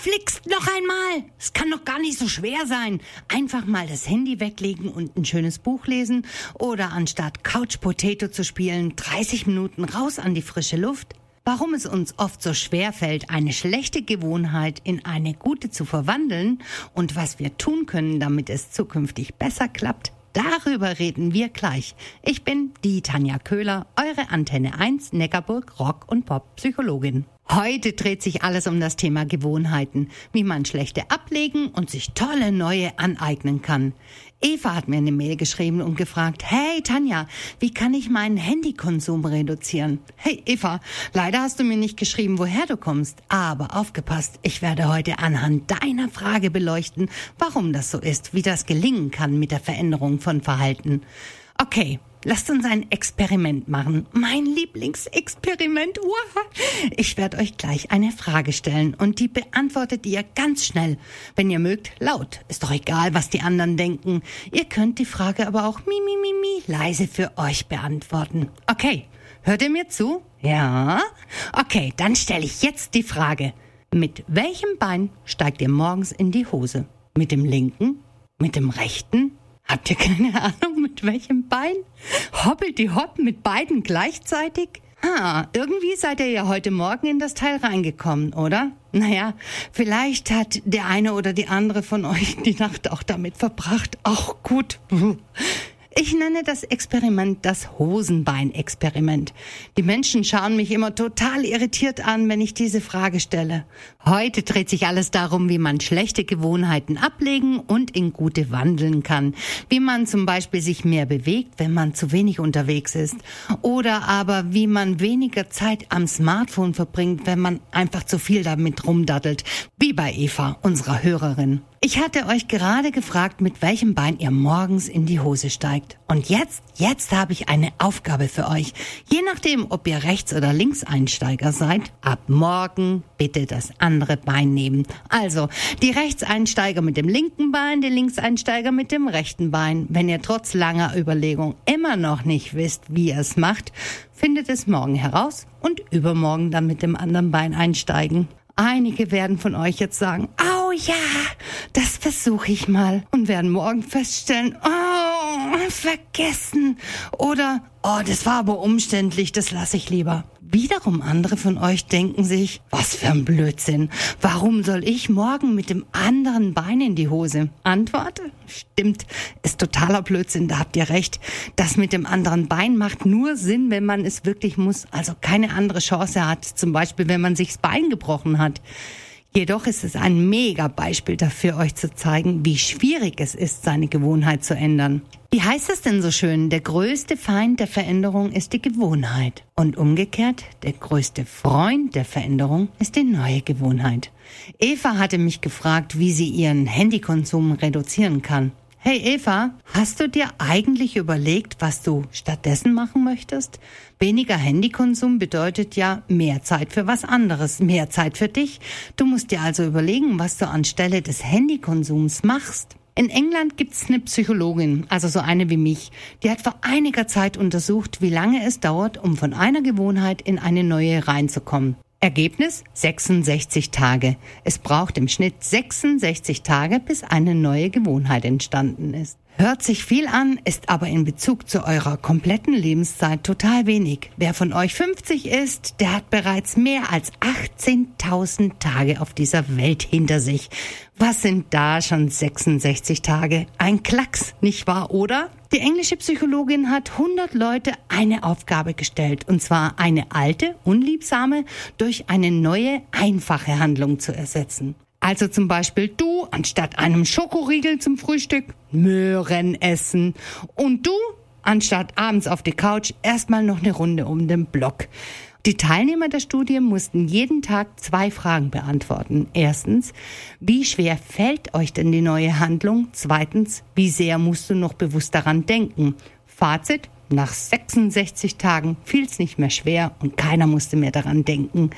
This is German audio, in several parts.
Verflixt noch einmal! Es kann doch gar nicht so schwer sein. Einfach mal das Handy weglegen und ein schönes Buch lesen oder anstatt Couch Potato zu spielen, 30 Minuten raus an die frische Luft. Warum es uns oft so schwer fällt, eine schlechte Gewohnheit in eine gute zu verwandeln und was wir tun können, damit es zukünftig besser klappt, darüber reden wir gleich. Ich bin die Tanja Köhler, eure Antenne 1 Neckarburg Rock und Pop Psychologin. Heute dreht sich alles um das Thema Gewohnheiten, wie man schlechte ablegen und sich tolle neue aneignen kann. Eva hat mir eine Mail geschrieben und gefragt, hey Tanja, wie kann ich meinen Handykonsum reduzieren? Hey Eva, leider hast du mir nicht geschrieben, woher du kommst, aber aufgepasst, ich werde heute anhand deiner Frage beleuchten, warum das so ist, wie das gelingen kann mit der Veränderung von Verhalten. Okay, Lasst uns ein Experiment machen. Mein Lieblingsexperiment. Ich werde euch gleich eine Frage stellen und die beantwortet ihr ganz schnell. Wenn ihr mögt, laut. Ist doch egal, was die anderen denken. Ihr könnt die Frage aber auch mi, mi, mi, mi leise für euch beantworten. Okay, hört ihr mir zu? Ja? Okay, dann stelle ich jetzt die Frage. Mit welchem Bein steigt ihr morgens in die Hose? Mit dem linken? Mit dem rechten? Habt ihr keine Ahnung, mit welchem Bein? Hoppelt die Hopp mit beiden gleichzeitig? Ah, irgendwie seid ihr ja heute Morgen in das Teil reingekommen, oder? Naja, vielleicht hat der eine oder die andere von euch die Nacht auch damit verbracht. Auch gut. Ich nenne das Experiment das Hosenbein-Experiment. Die Menschen schauen mich immer total irritiert an, wenn ich diese Frage stelle. Heute dreht sich alles darum, wie man schlechte Gewohnheiten ablegen und in gute wandeln kann. Wie man zum Beispiel sich mehr bewegt, wenn man zu wenig unterwegs ist. Oder aber wie man weniger Zeit am Smartphone verbringt, wenn man einfach zu viel damit rumdaddelt. Wie bei Eva, unserer Hörerin. Ich hatte euch gerade gefragt, mit welchem Bein ihr morgens in die Hose steigt. Und jetzt, jetzt habe ich eine Aufgabe für euch. Je nachdem, ob ihr Rechts- oder Linkseinsteiger seid, ab morgen bitte das andere Bein nehmen. Also, die Rechtseinsteiger mit dem linken Bein, die Linkseinsteiger mit dem rechten Bein. Wenn ihr trotz langer Überlegung immer noch nicht wisst, wie ihr es macht, findet es morgen heraus und übermorgen dann mit dem anderen Bein einsteigen. Einige werden von euch jetzt sagen, oh ja, das versuche ich mal. Und werden morgen feststellen, oh, vergessen oder oh, das war aber umständlich, das lasse ich lieber. Wiederum andere von euch denken sich, was für ein Blödsinn. Warum soll ich morgen mit dem anderen Bein in die Hose? Antwort? Stimmt, ist totaler Blödsinn, da habt ihr recht. Das mit dem anderen Bein macht nur Sinn, wenn man es wirklich muss, also keine andere Chance hat. Zum Beispiel, wenn man sich das Bein gebrochen hat. Jedoch ist es ein mega Beispiel dafür, euch zu zeigen, wie schwierig es ist, seine Gewohnheit zu ändern. Wie heißt es denn so schön? Der größte Feind der Veränderung ist die Gewohnheit. Und umgekehrt, der größte Freund der Veränderung ist die neue Gewohnheit. Eva hatte mich gefragt, wie sie ihren Handykonsum reduzieren kann. Hey Eva, hast du dir eigentlich überlegt, was du stattdessen machen möchtest? Weniger Handykonsum bedeutet ja mehr Zeit für was anderes, mehr Zeit für dich. Du musst dir also überlegen, was du anstelle des Handykonsums machst. In England gibt's eine Psychologin, also so eine wie mich, die hat vor einiger Zeit untersucht, wie lange es dauert, um von einer Gewohnheit in eine neue reinzukommen. Ergebnis 66 Tage. Es braucht im Schnitt 66 Tage, bis eine neue Gewohnheit entstanden ist. Hört sich viel an, ist aber in Bezug zu eurer kompletten Lebenszeit total wenig. Wer von euch 50 ist, der hat bereits mehr als 18.000 Tage auf dieser Welt hinter sich. Was sind da schon 66 Tage? Ein Klacks, nicht wahr, oder? Die englische Psychologin hat 100 Leute eine Aufgabe gestellt, und zwar eine alte, unliebsame durch eine neue, einfache Handlung zu ersetzen. Also zum Beispiel du anstatt einem Schokoriegel zum Frühstück Möhren essen und du anstatt abends auf die Couch erstmal noch eine Runde um den Block. Die Teilnehmer der Studie mussten jeden Tag zwei Fragen beantworten. Erstens, wie schwer fällt euch denn die neue Handlung? Zweitens, wie sehr musst du noch bewusst daran denken? Fazit, Nach 66 Tagen fiel es nicht mehr schwer und keiner musste mehr daran denken.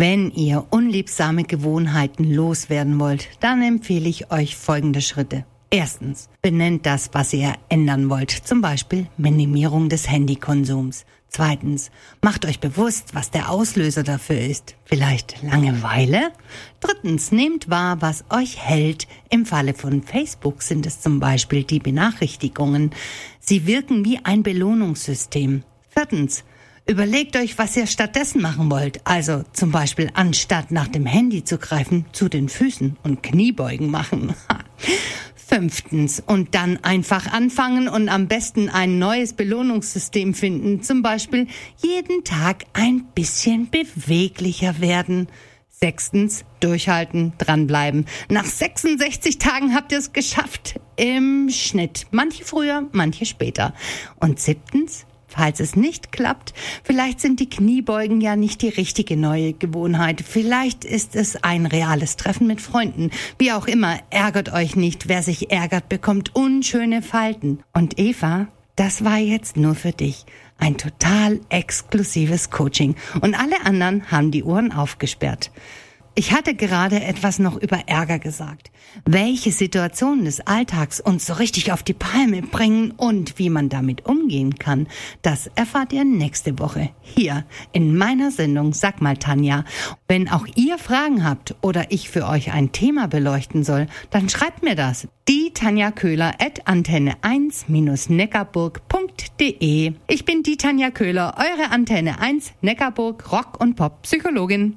Wenn ihr unliebsame Gewohnheiten loswerden wollt, dann empfehle ich euch folgende Schritte. Erstens, benennt das, was ihr ändern wollt, zum Beispiel Minimierung des Handykonsums. Zweitens, macht euch bewusst, was der Auslöser dafür ist. Vielleicht Langeweile? Drittens, nehmt wahr, was euch hält. Im Falle von Facebook sind es zum Beispiel die Benachrichtigungen. Sie wirken wie ein Belohnungssystem. Viertens, Überlegt euch, was ihr stattdessen machen wollt. Also zum Beispiel anstatt nach dem Handy zu greifen, zu den Füßen und Kniebeugen machen. Fünftens, und dann einfach anfangen und am besten ein neues Belohnungssystem finden. Zum Beispiel jeden Tag ein bisschen beweglicher werden. Sechstens, durchhalten, dranbleiben. Nach 66 Tagen habt ihr es geschafft. Im Schnitt. Manche früher, manche später. Und siebtens, Falls es nicht klappt, vielleicht sind die Kniebeugen ja nicht die richtige neue Gewohnheit. Vielleicht ist es ein reales Treffen mit Freunden. Wie auch immer, ärgert euch nicht. Wer sich ärgert, bekommt unschöne Falten. Und Eva, das war jetzt nur für dich. Ein total exklusives Coaching. Und alle anderen haben die Ohren aufgesperrt. Ich hatte gerade etwas noch über Ärger gesagt. Welche Situationen des Alltags uns so richtig auf die Palme bringen und wie man damit umgehen kann, das erfahrt ihr nächste Woche hier in meiner Sendung Sag mal Tanja. Wenn auch ihr Fragen habt oder ich für euch ein Thema beleuchten soll, dann schreibt mir das. Die Tanja Köhler at antenne 1-neckarburg.de. Ich bin die Tanja Köhler, eure Antenne 1 Neckarburg Rock und Pop Psychologin.